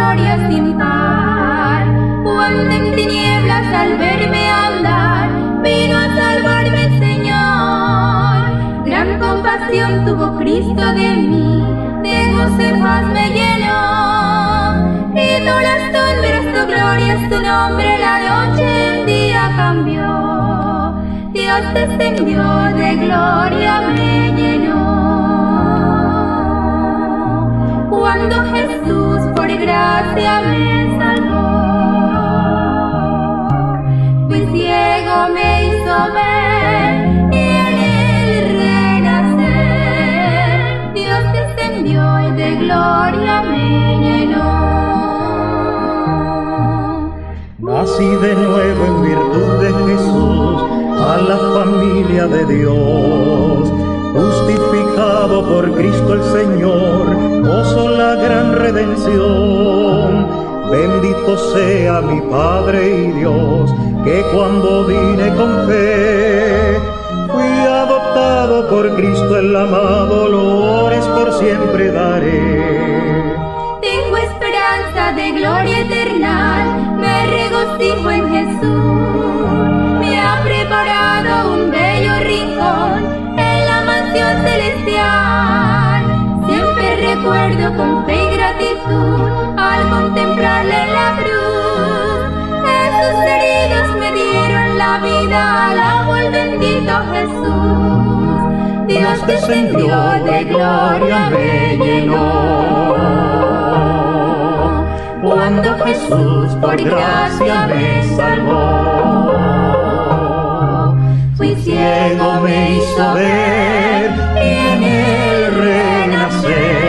gloria sin par. Cuando en tinieblas al verme andar, vino a salvarme el Señor. Gran compasión tuvo Cristo de mí, de goce paz me llenó. Y tú las sombras, tu gloria es tu nombre, la noche en día cambió. Dios descendió de gloria, me llenó cuando Jesús gracia me salvó. Fui ciego, me hizo ver y en él renacer. Dios descendió y de gloria me llenó. Nací de nuevo en virtud de Jesús a la familia de Dios justificado por Cristo el Señor, gozo la gran redención. Bendito sea mi Padre y Dios, que cuando vine con fe, fui adoptado por Cristo el amado, lores por siempre daré. Tengo esperanza de gloria eterna, me regocijo en Jesús, recuerdo con fe y gratitud al contemplarle la cruz. Esos heridos me dieron la vida, alabo al bendito Jesús. Dios descendió de gloria, me llenó. Cuando Jesús por gracia me salvó fui ciego me hizo ver y en el renacer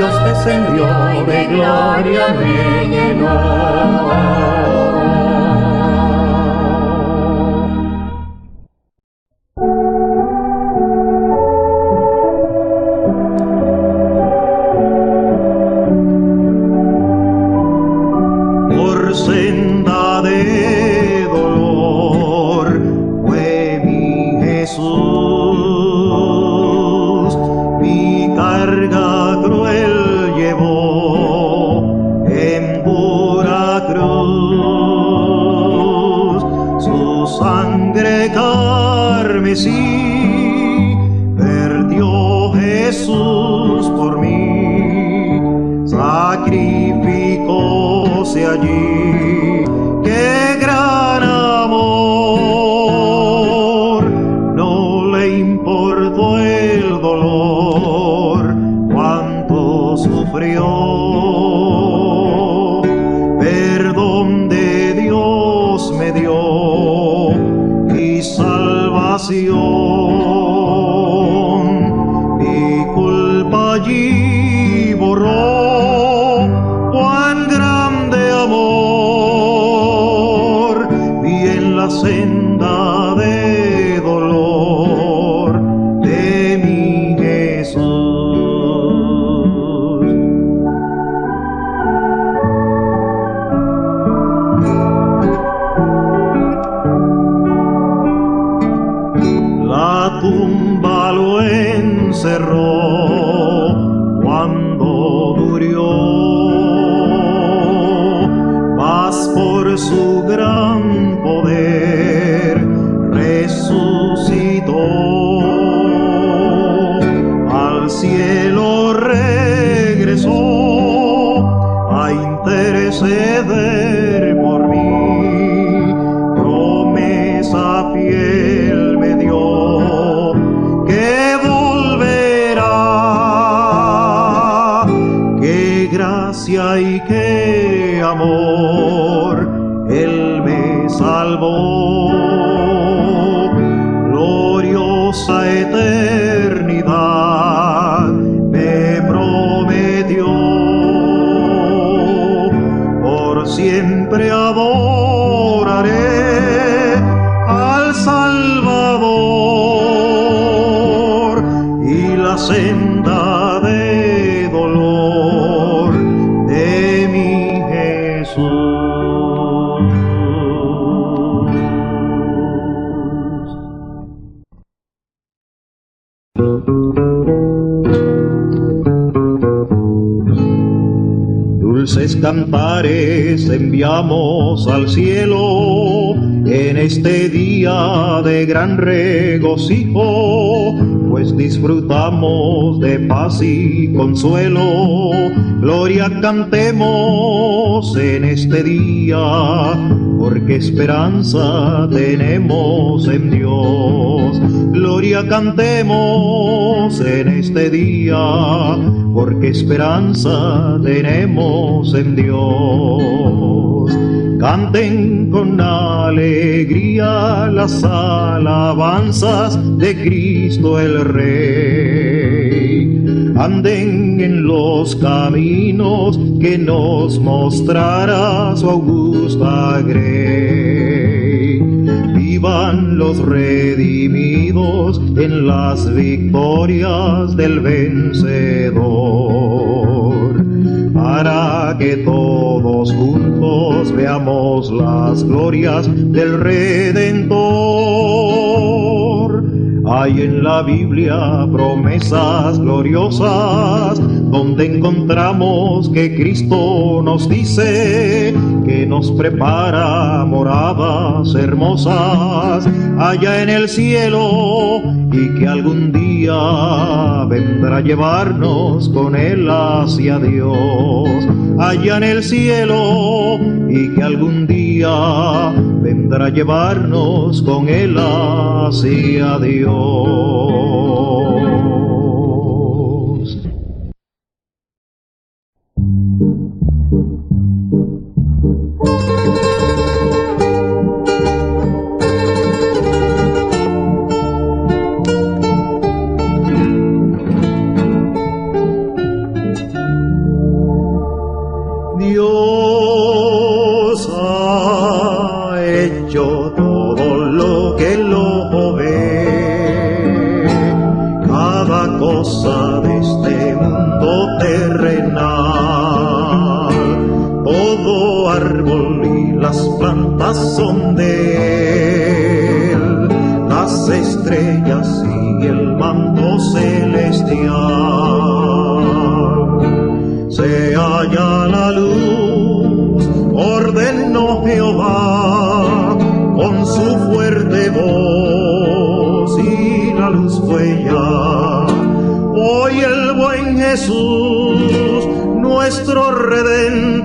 Dios descendió de gloria me llenó. mi carga cruel llevó en pura cruz. Su sangre carmesí perdió Jesús por mí. Sacrificóse allí. Dulces cantares enviamos al cielo en este día de gran regocijo, pues disfrutamos de paz y consuelo. Gloria cantemos en este día, porque esperanza tenemos en Dios. Gloria cantemos en este día, porque esperanza tenemos en Dios. Canten con alegría las alabanzas de Cristo el Rey. Anden en los caminos que nos mostrará su augusta grey. Vivan los redimidos en las victorias del vencedor para que todos juntos veamos las glorias del Redentor. Hay en la Biblia promesas gloriosas donde encontramos que Cristo nos dice que nos prepara moradas hermosas allá en el cielo y que algún día vendrá a llevarnos con él hacia Dios allá en el cielo y que algún día vendrá a llevarnos con él hacia Dios. Son de él, las estrellas y el manto celestial se halla la luz, ordenó Jehová con su fuerte voz y la luz fue ya. Hoy el buen Jesús, nuestro redentor,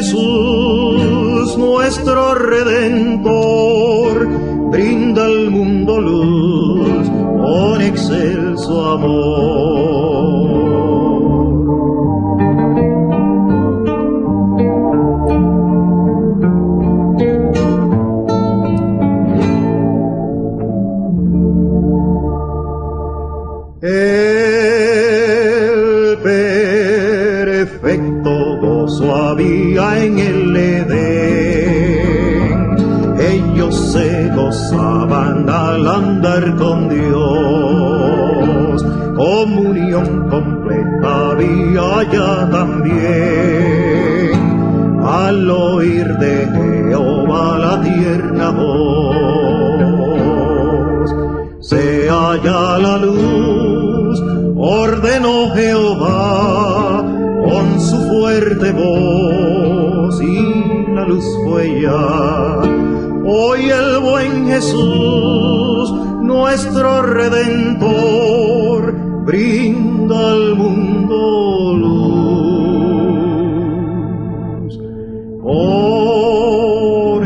Jesús, nuestro redentor, brinda al mundo luz con excelso amor. Andar con Dios. Comunión completa había ya también. Al oír de Jehová la tierna voz se halla la luz, ordenó Jehová con su fuerte voz y la luz fue ya. Hoy el buen Jesús, nuestro redentor brinda al mundo luz. Por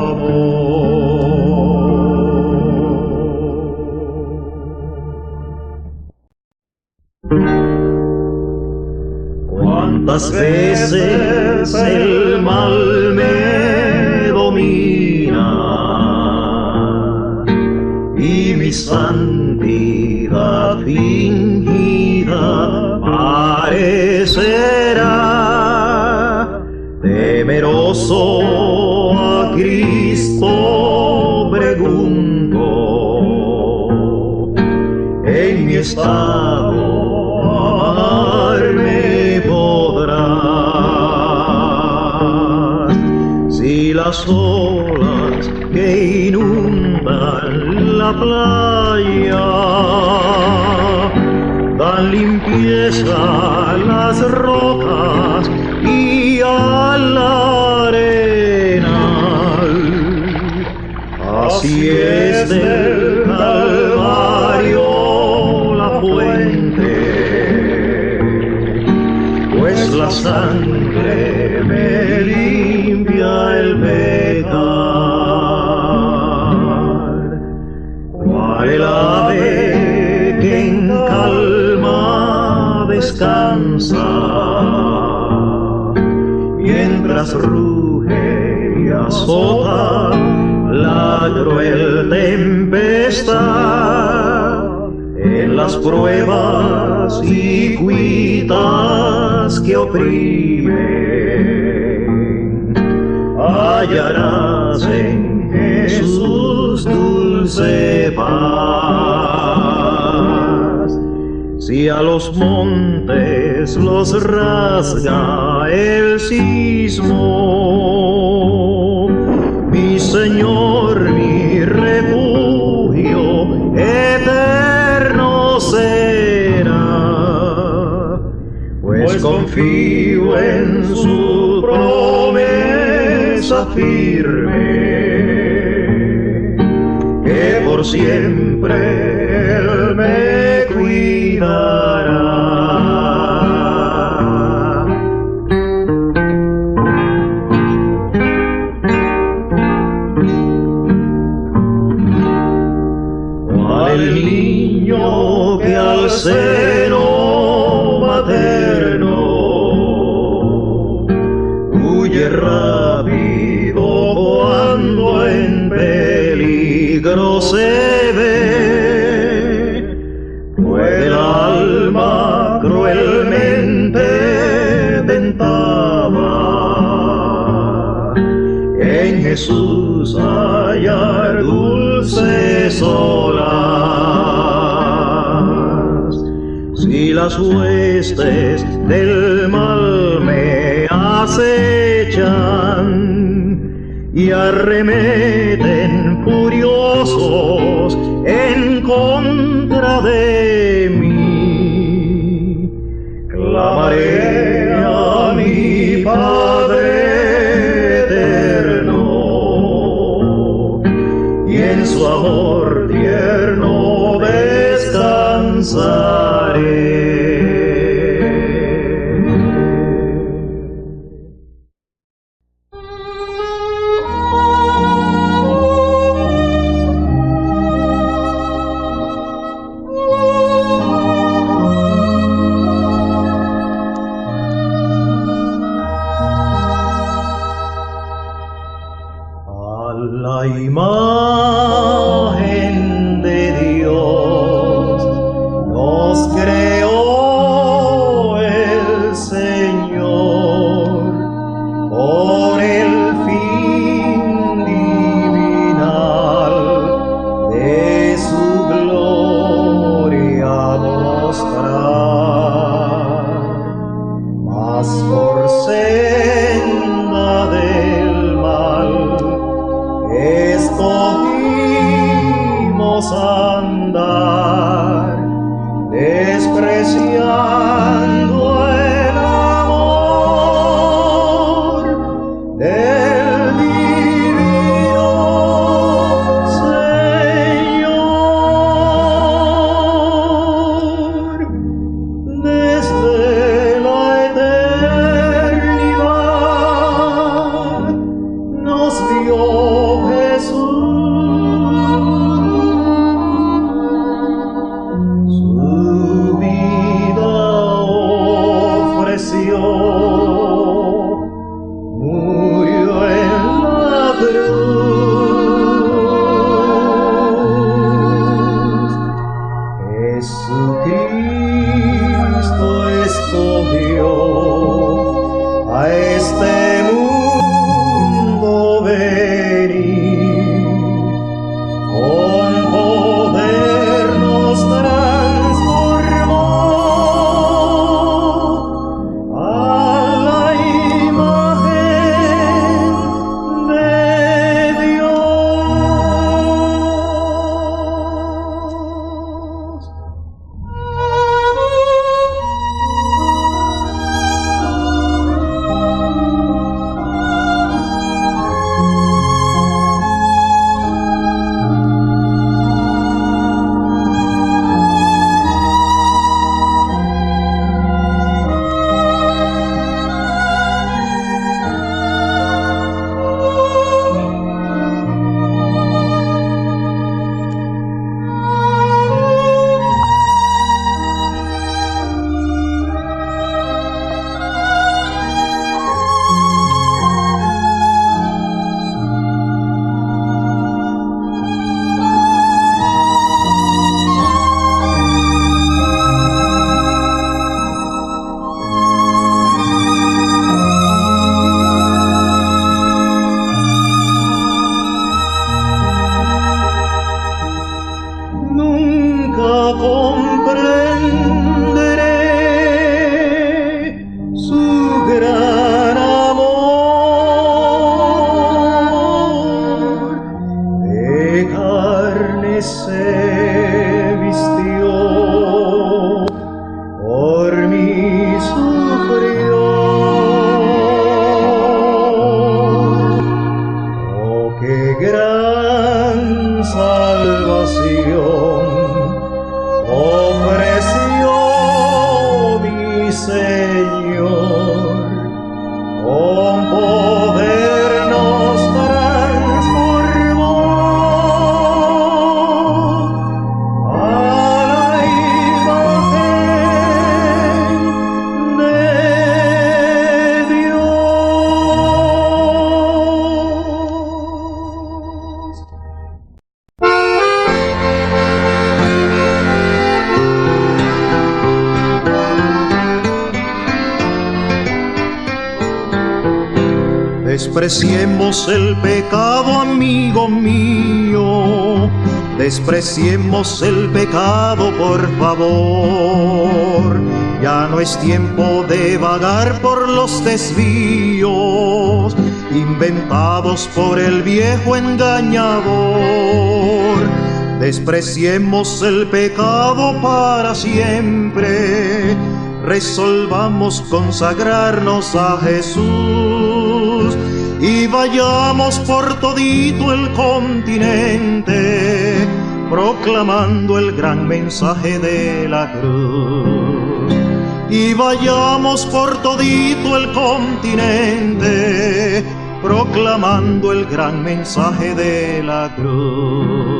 amor. ¿Cuántas veces el estado amarme podrás. Si las olas que inundan la playa dan limpieza a las rocas y a la arena así es del sangre me limpia el pecar. ¿Cuál el ave que en calma descansa? Mientras ruge y azota la cruel tempestad en las pruebas y cuitas que oprimen, hallarás en Jesús dulce paz. Si a los montes los rasga el sismo, mi Señor, confío en su promesa firme, que por siempre las del mal me acechan y arremeten por Despreciemos el pecado, por favor. Ya no es tiempo de vagar por los desvíos inventados por el viejo engañador. Despreciemos el pecado para siempre. Resolvamos consagrarnos a Jesús y vayamos por todito el continente proclamando el gran mensaje de la cruz. Y vayamos por todito el continente proclamando el gran mensaje de la cruz.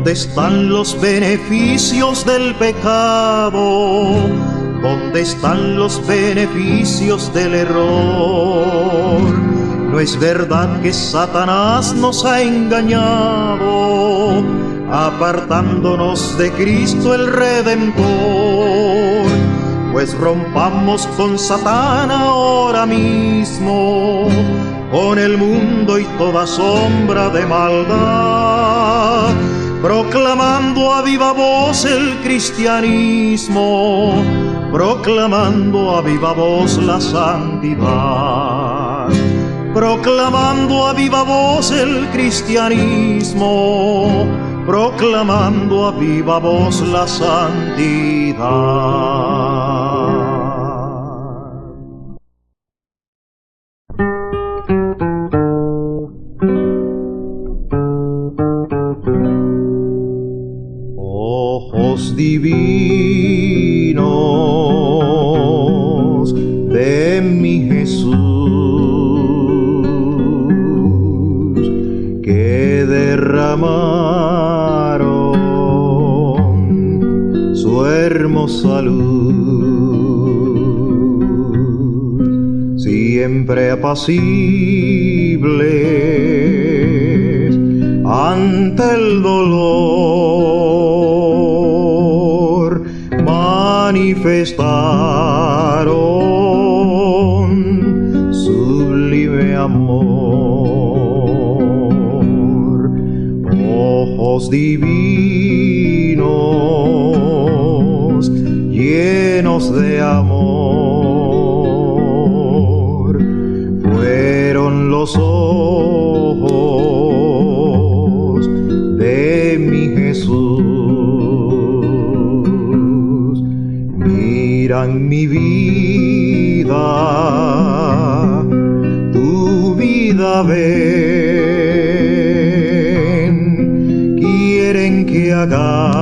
¿Dónde están los beneficios del pecado? ¿Dónde están los beneficios del error? No es verdad que Satanás nos ha engañado, apartándonos de Cristo el Redentor. Pues rompamos con Satán ahora mismo, con el mundo y toda sombra de maldad proclamando a viva voz el cristianismo, proclamando a viva voz la santidad, proclamando a viva voz el cristianismo, proclamando a viva voz la santidad. Ante el dolor, manifestaron sublime amor, ojos divinos llenos de amor, los ojos de mi Jesús, miran mi vida, tu vida ven, quieren que hagamos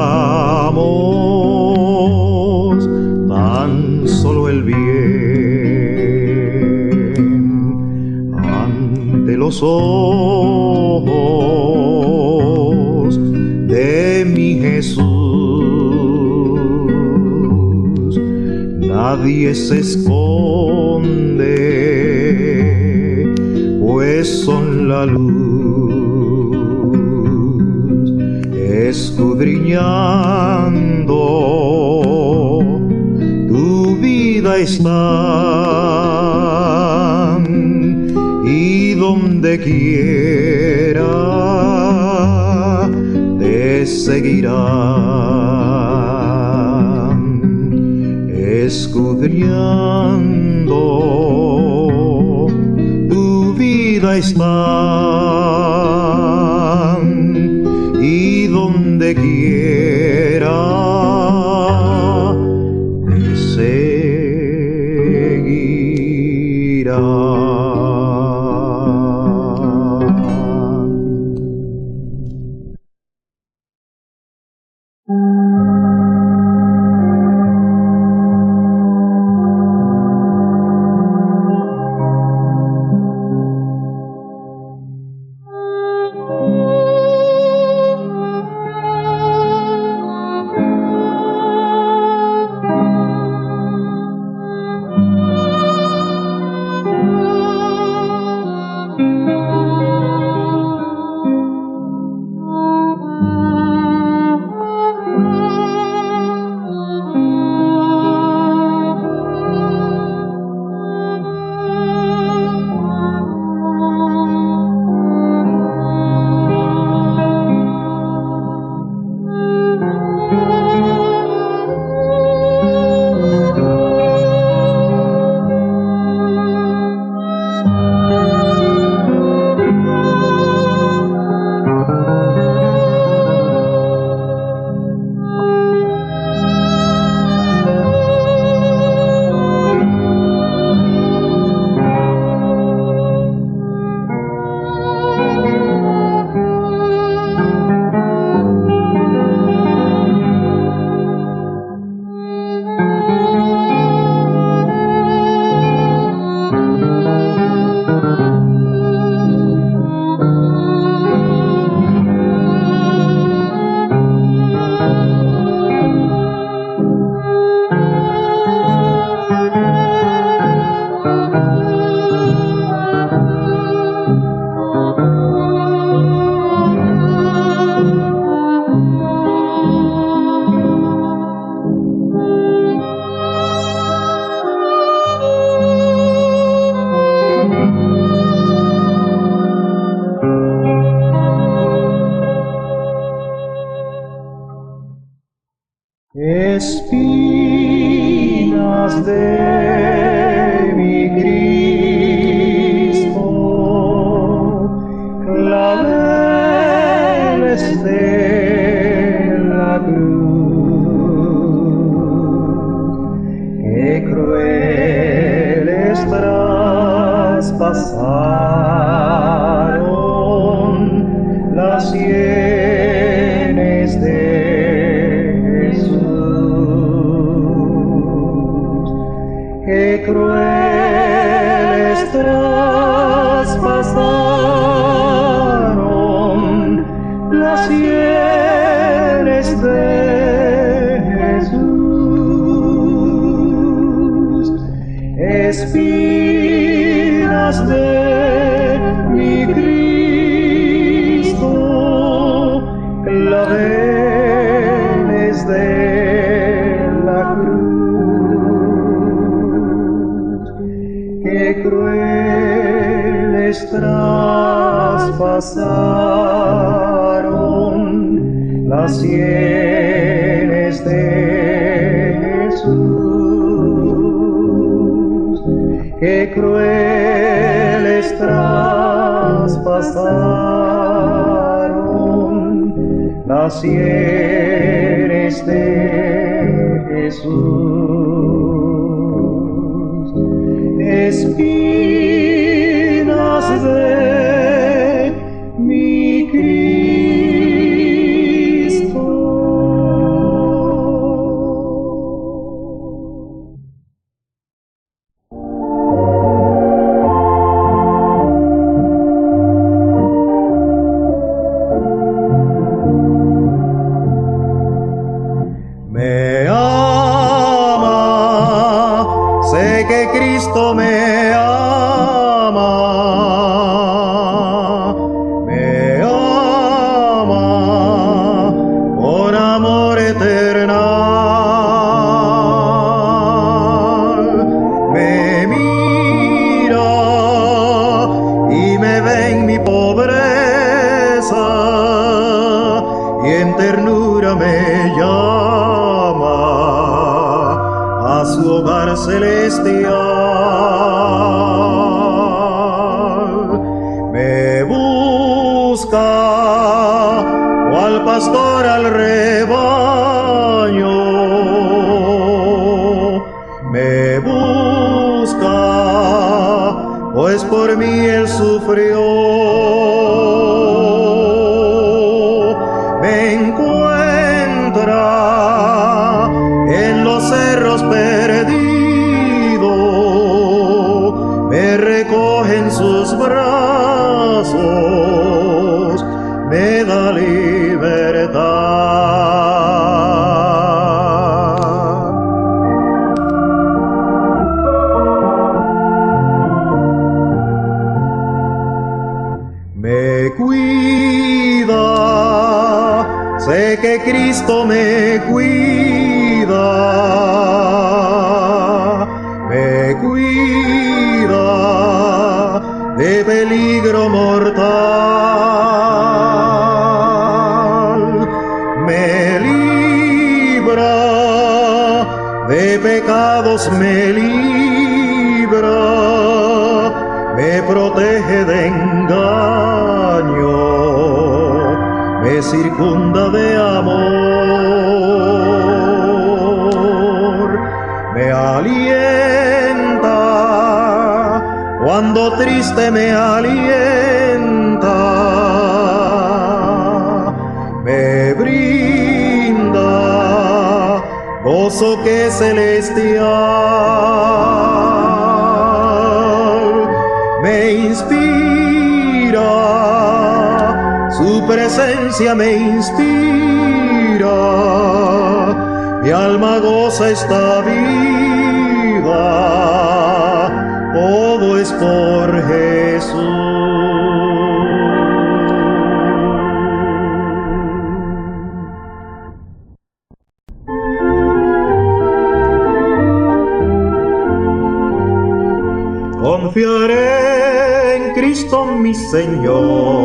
los ojos de mi Jesús. Nadie se esconde, pues son la luz, escudriñando tu vida están y donde quiera te seguirán escudriñando. Tu vida están y donde quiera traspasaron las sienes de Jesús. Qué crueles traspasaron las sienes de Jesús. Espinas cuida, sé que Cristo me cuida, me cuida de peligro mortal, circunda de amor, me alienta cuando triste me alienta, me brinda gozo que es celestial presencia me inspira, mi alma goza esta vida, todo es por Jesús. Confiaré en Cristo mi Señor,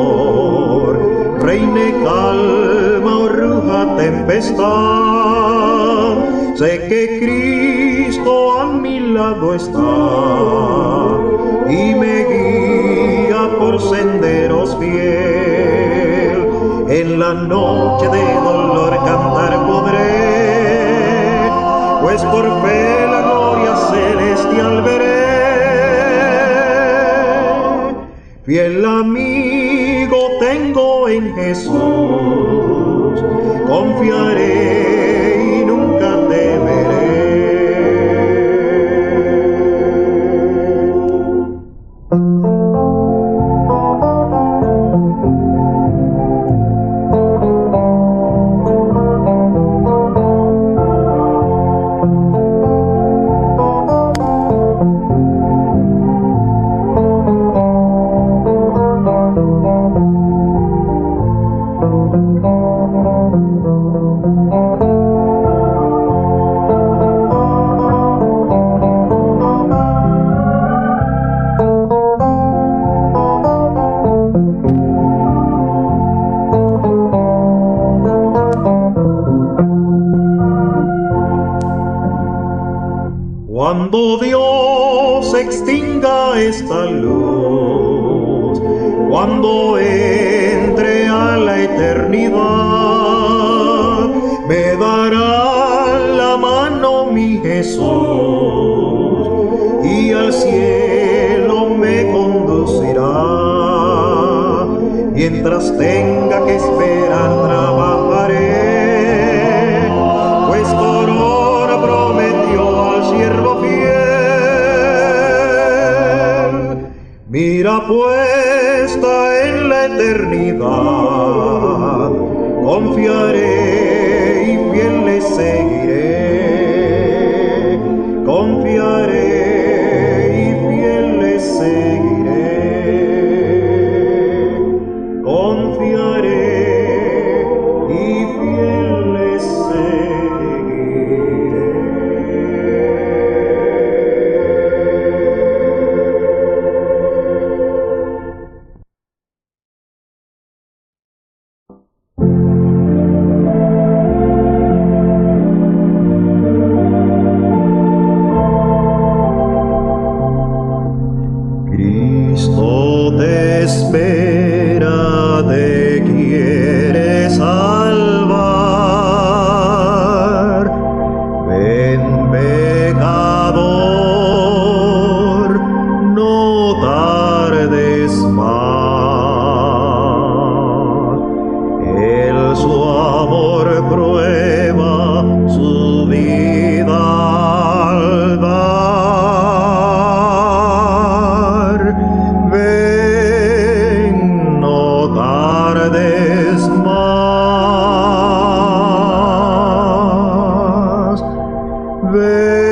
tempestad. Sé que Cristo a mi lado está y me guía por senderos fiel. En la noche de dolor cantar podré, pues por fe la gloria celestial veré. Fiel amigo tengo en Jesús, confiaré